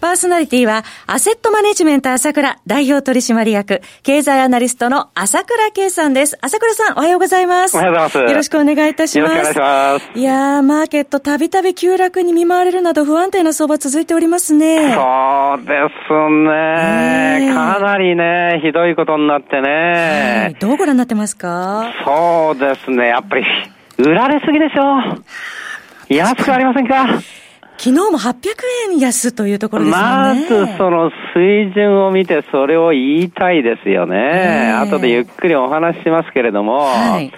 パーソナリティは、アセットマネジメント朝倉代表取締役、経済アナリストの朝倉慶さんです。朝倉さん、おはようございます。おはようございます。よろしくお願いいたします。よろしくお願いします。いやー、マーケットたびたび急落に見舞われるなど不安定な相場続いておりますね。そうですね。かなりね、ひどいことになってね。はい。どうご覧になってますか？そうですね。やっぱり、売られすぎでしょ。安くありませんか？昨日も800円安というところですね。まずその水準を見てそれを言いたいですよね。後でゆっくりお話ししますけれども、はい、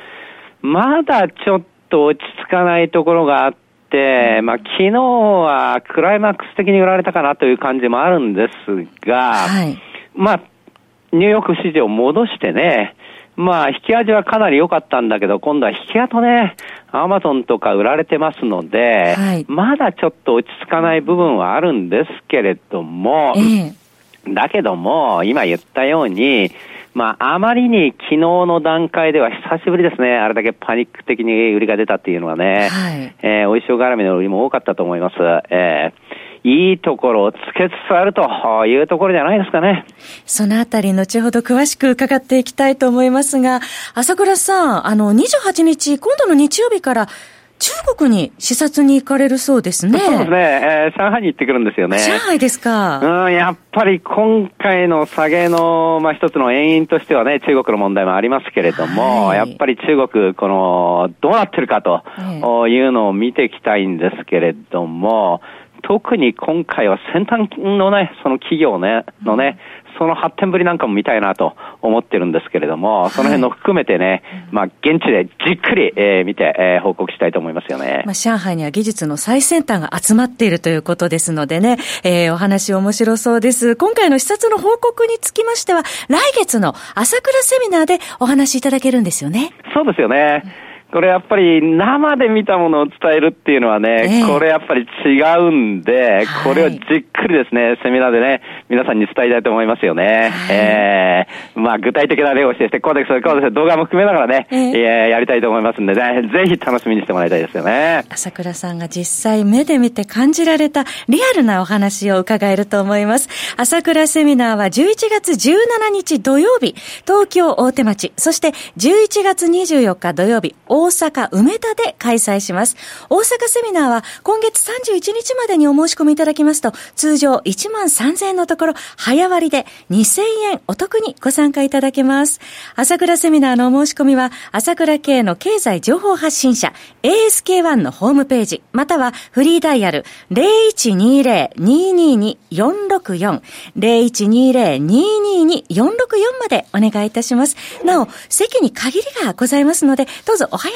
まだちょっと落ち着かないところがあって、まあ昨日はクライマックス的に売られたかなという感じもあるんですが、はい、まあニューヨーク市場戻してね、まあ、引き味はかなり良かったんだけど、今度は引き跡ね、アマゾンとか売られてますので、はい、まだちょっと落ち着かない部分はあるんですけれども、えー、だけども、今言ったように、まあ、あまりに昨日の段階では久しぶりですね。あれだけパニック的に売りが出たっていうのはね。はい、えー、お衣装絡みの売りも多かったと思います。えーいいところをつけつつあるというところじゃないですかね。そのあたり、後ほど詳しく伺っていきたいと思いますが、朝倉さん、あの、28日、今度の日曜日から、中国に視察に行かれるそうですね。そうですね。えー、上海に行ってくるんですよね。上海ですか。うん、やっぱり今回の下げの、まあ、一つの原因としてはね、中国の問題もありますけれども、はい、やっぱり中国、この、どうなってるかというのを見ていきたいんですけれども、特に今回は先端のね、その企業ね、のね、その発展ぶりなんかも見たいなと思ってるんですけれども、その辺の含めてね、まあ、現地でじっくり、えー、見て、えー、報告したいと思いますよね。まあ、上海には技術の最先端が集まっているということですのでね、えー、お話面白そうです。今回の視察の報告につきましては、来月の朝倉セミナーでお話しいただけるんですよね。そうですよね。これやっぱり生で見たものを伝えるっていうのはね、えー、これやっぱり違うんで、はい、これをじっくりですね、セミナーでね、皆さんに伝えたいと思いますよね。はい、えー、まあ具体的な例をして、こうです、こうです、動画も含めながらね、えー、えー、やりたいと思いますんでね、ぜひ楽しみにしてもらいたいですよね。朝倉さんが実際目で見て感じられたリアルなお話を伺えると思います。朝倉セミナーは11月17日土曜日、東京大手町、そして11月24日土曜日、大大阪梅田で開催します。大阪セミナーは今月31日までにお申し込みいただきますと、通常1万3000円のところ、早割で2000円お得にご参加いただけます。朝倉セミナーのお申し込みは、朝倉系の経済情報発信者、ASK1 のホームページ、またはフリーダイヤル0120-222-464、0120-222-464までお願いいたします。なお、席に限りがございますので、どうぞお早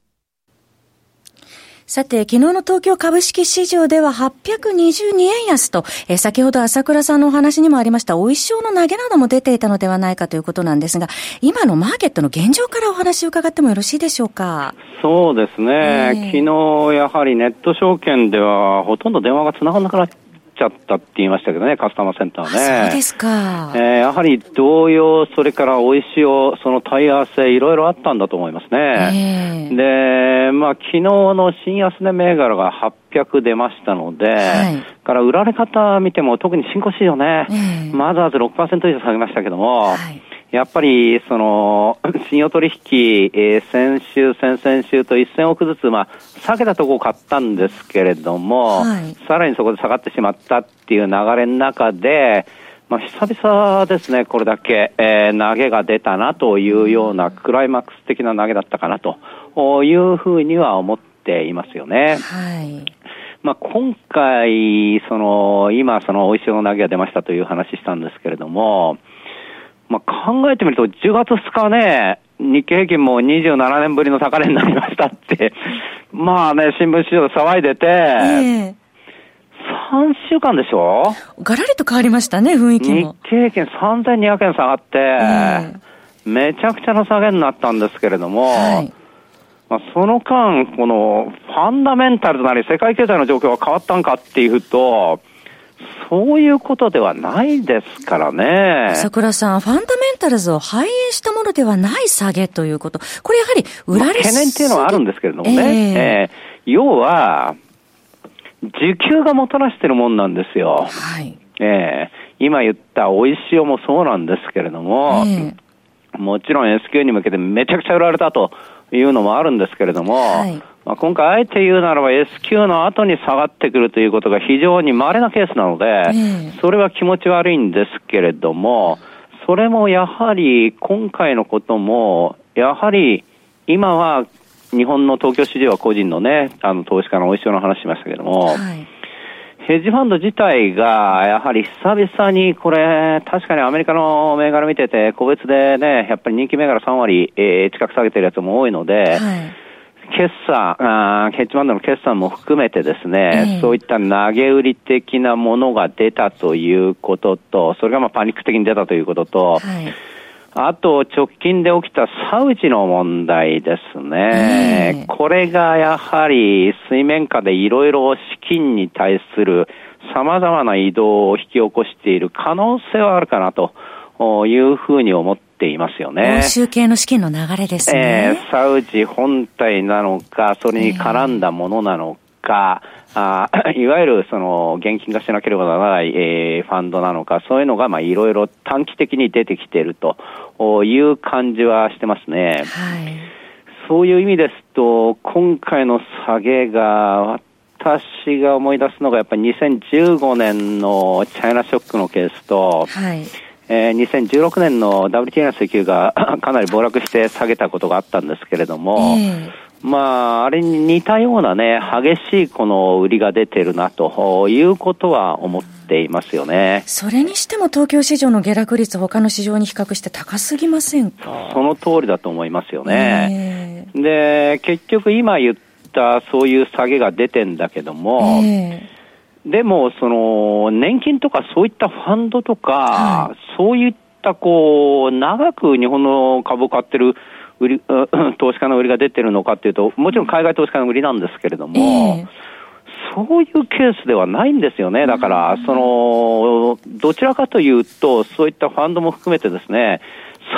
さて、昨日の東京株式市場では822円安と、え先ほど朝倉さんのお話にもありました、お衣装の投げなども出ていたのではないかということなんですが、今のマーケットの現状からお話を伺ってもよろしいでしょうか？そうですね。えー、昨日、やはりネット証券ではほとんど電話が繋がらなくなっちちゃったって言いましたけどね、カスタマーセンターね。そうですか。えー、やはり同様、それから美味しいお、その問い合わせ、いろいろあったんだと思いますね。えー、で、まあ、昨日の新安値銘柄が800出ましたので、はい、から売られ方見ても、特に新興市場ね、えー、マザーズ6%以上下げましたけども、はいやっぱり、その、信用取引、えー、先週、先々週と1000億ずつ、まあ、下げたところを買ったんですけれども、はい、さらにそこで下がってしまったっていう流れの中で、まあ、久々ですね、これだけ、えー、投げが出たなというようなクライマックス的な投げだったかなというふうには思っていますよね。はい。まあ、今回、その、今、その、美味しいお投げが出ましたという話したんですけれども、まあ、考えてみると、10月2日ね、日経平均も27年ぶりの高値になりましたって、まあね、新聞市場で騒いでて、えー、3週間でしょ？ガラリと変わりましたね、雰囲気も。日経平均3200円下がって、えー、めちゃくちゃな下げになったんですけれども、はい。まあ、その間、このファンダメンタルとなり世界経済の状況が変わったんかっていうと、そういうことではないですからね。桜さん、ファンダメンタルズを反映したものではない下げということ。これやはり売られ懸念っていうのはあるんですけれどもね。えー、えー、要は、需給がもたらしてるもんなんですよ。はい。えー、今言った美味しいおもそうなんですけれども、えー、もちろん S q に向けてめちゃくちゃ売られたというのもあるんですけれども、はいまあ、今回、あえて言うならば S q の後に下がってくるということが非常に稀なケースなので、それは気持ち悪いんですけれども、それもやはり今回のことも、やはり今は日本の東京市場は個人のね、あの投資家のお一緒の話しましたけども、はい、ヘッジファンド自体が、やはり久々にこれ、確かにアメリカの銘柄見てて、個別でね、やっぱり人気銘柄3割、えー、近く下げてるやつも多いので、はい決算、あヘッジファンドの決算も含めてですね、えー、そういった投げ売り的なものが出たということと、それがまあパニック的に出たということと、はい、あと直近で起きたサウジの問題ですね。えー、これがやはり水面下でいろいろ資金に対する様々な移動を引き起こしている可能性はあるかなというふうに思ってていますよね。集計の資金の流れですね。えー、サウジ本体なのか、それに絡んだものなのか、えー、あ いわゆるその現金化しなければならない、えー、ファンドなのか、そういうのがまあいろいろ短期的に出てきているという感じはしてますね。はい、そういう意味ですと、今回の下げが、私が思い出すのがやっぱり2015年のチャイナショックのケースと、はいえー、2016年の WTA の石油が かなり暴落して下げたことがあったんですけれども、えーまあ、あれに似たようなね、激しいこの売りが出てるなということは思っていますよね。それにしても東京市場の下落率、他の市場に比較して高すぎませんか？その通りだと思いますよね。えー、で、結局今言ったそういう下げが出てんだけども、えーでも、その、年金とかそういったファンドとか、はい、そういったこう、長く日本の株を買ってる売り、投資家の売りが出てるのかっていうと、もちろん海外投資家の売りなんですけれども、えー、そういうケースではないんですよね。だから、その、どちらかというと、そういったファンドも含めてですね、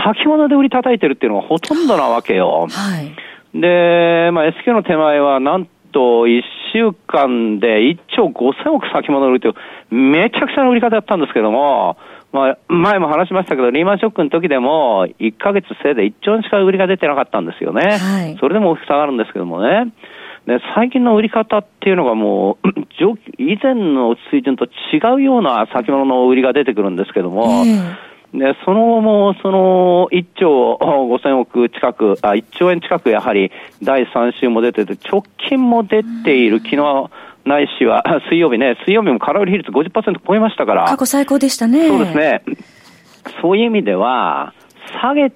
先物で売り叩いてるっていうのがほとんどなわけよ。はい、で、まあ、SQ の手前は、なんと、1週間で1兆5000億先物売りという、めちゃくちゃな売り方だったんですけども、まあ、前も話しましたけど、リーマンショックの時でも、1ヶ月せいで1兆円しか売りが出てなかったんですよね。はい、それでも大きく下がるんですけどもね。で、最近の売り方っていうのがもう、以前の水準と違うような先物の売りが出てくるんですけども、で、その後も、その、1兆5000億近く、あ、1兆円近くやはり、第3週も出てて、直近も出ている、昨日、ないしは、水曜日ね、水曜日も空売り比率50%超えましたから。過去最高でしたね。そうですね。そういう意味では、下げ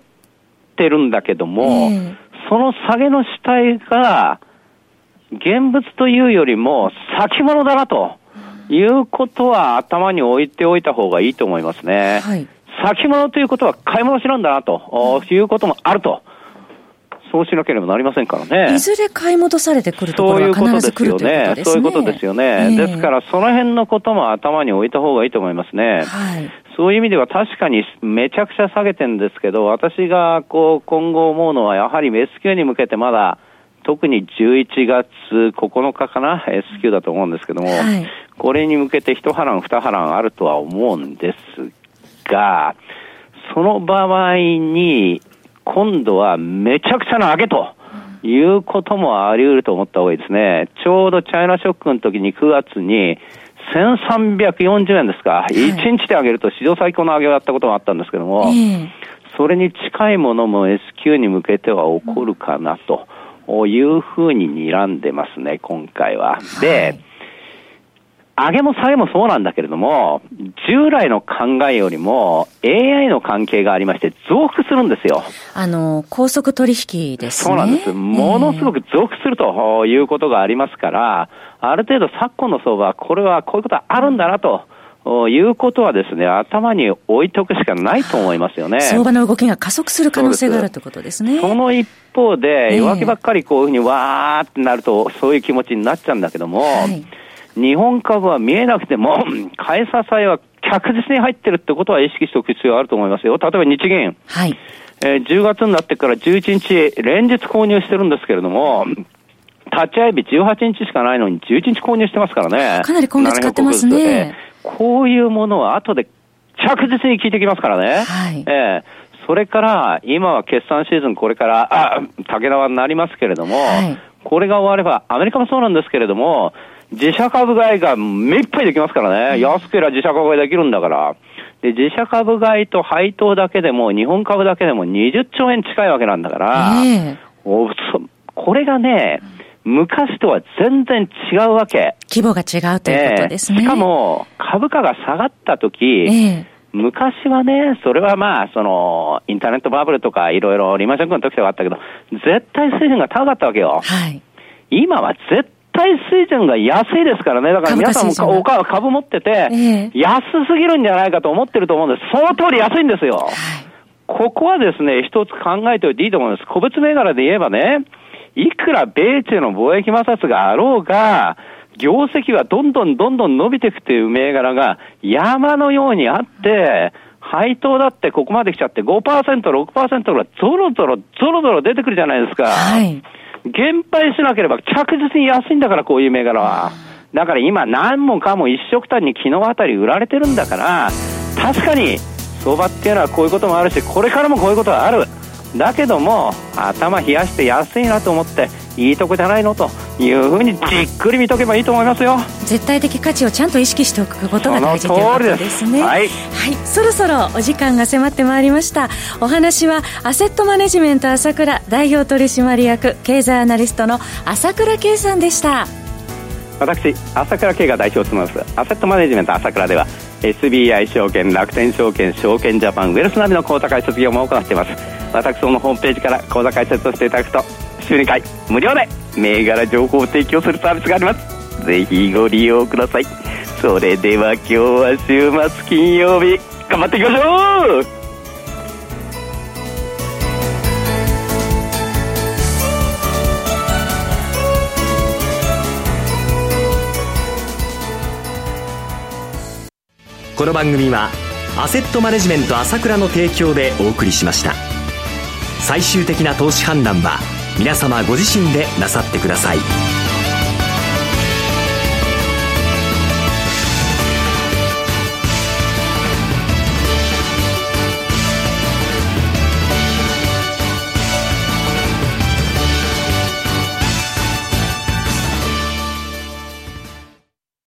てるんだけども、えー、その下げの主体が、現物というよりも先物だなということは頭に置いておいた方がいいと思いますね。はい。先物ということは買い戻しなんだなということもあると。そうしなければなりませんからね。いずれ買い戻されてくるところが必ず来るということですね。そういうことですよね。えー、ですから、その辺のことも頭に置いた方がいいと思いますね。はい。そういう意味では確かにめちゃくちゃ下げてるんですけど、私がこう今後思うのはやはり S q に向けてまだ特に11月9日かな、S q だと思うんですけども、はい、これに向けて一波乱二波乱あるとは思うんですが、その場合に今度はめちゃくちゃな上げと。いうこともあり得ると思った方がいいですね。ちょうどチャイナショックの時に9月に1340円ですか、はい、1日で上げると史上最高の上げをやったことがあったんですけども、えー、それに近いものも S q に向けては起こるかなというふうに睨んでますね、今回は。で、上げも下げもそうなんだけれども、従来の考えよりも AI の関係がありまして増幅するんですよ。あの、高速取引ですね。そうなんです。ものすごく増幅するということがありますから、ある程度昨今の相場はこれはこういうことはあるんだなと。いうことはですね、頭に置いておくしかないと思いますよね。相場の動きが加速する可能性があるということですね。その一方で、弱気ばっかりこういうふうにわーってなると、そういう気持ちになっちゃうんだけども、はい日本株は見えなくても、買い支えは確実に入ってるってことは意識しておく必要があると思いますよ。例えば日銀。はい。えー、10月になってから11日、連日購入してるんですけれども、立ち会い日18日しかないのに11日購入してますからね。かなり今月買ってますね。こういうものは後で着実に効いてきますからね。はい。えーそれから、今は決算シーズンこれから、あ、竹縄になりますけれども、はい、これが終われば、アメリカもそうなんですけれども、自社株買いが目いっぱいできますからね。安ければ自社株買いできるんだから。で、自社株買いと配当だけでも、日本株だけでも20兆円近いわけなんだから、えー、これがね、昔とは全然違うわけ。規模が違うということですね。えー、しかも、株価が下がった時、えー昔はね、それはまあ、その、インターネットバブルとかいろいろリーマンショックの時とかあったけど、絶対水準が高かったわけよ。はい。今は絶対水準が安いですからね。だから皆さんも株持ってて、安すぎるんじゃないかと思ってると思うんです。その通り安いんですよ。ここはですね、一つ考えておいていいと思うんです。個別銘柄で言えばね、いくら米中の貿易摩擦があろうが、業績はどんどんどんどん伸びていくという銘柄が山のようにあって、配当だってここまで来ちゃって5%、6%ぐらいゾロゾロ、ゾロゾロ出てくるじゃないですか。はい。減配しなければ着実に安いんだから、こういう銘柄は。だから今何もかも一色単に昨日あたり売られてるんだから、確かに相場っていうのはこういうこともあるし、これからもこういうことはある。だけども、頭冷やして安いなと思って、いいとこじゃないのというふうにじっくり見とけばいいと思いますよ。絶対的価値をちゃんと意識しておくことが大事ということですね。はい、はい、そろそろお時間が迫ってまいりました。お話はアセットマネジメント朝倉代表取締役経済アナリストの朝倉圭さんでした。私朝倉圭が代表を務めます。アセットマネジメント朝倉では SBI 証券楽天証券証券ジャパンウェルスナビの口座開設業務を行っています。私どのホームページから口座開設をしていただくと週2回無料で銘柄情報を提供するサービスがあります。ぜひご利用ください。それでは今日は週末金曜日頑張っていきましょう。この番組はアセットマネジメント朝倉の提供でお送りしました。最終的な投資判断は皆様ご自身でなさってください。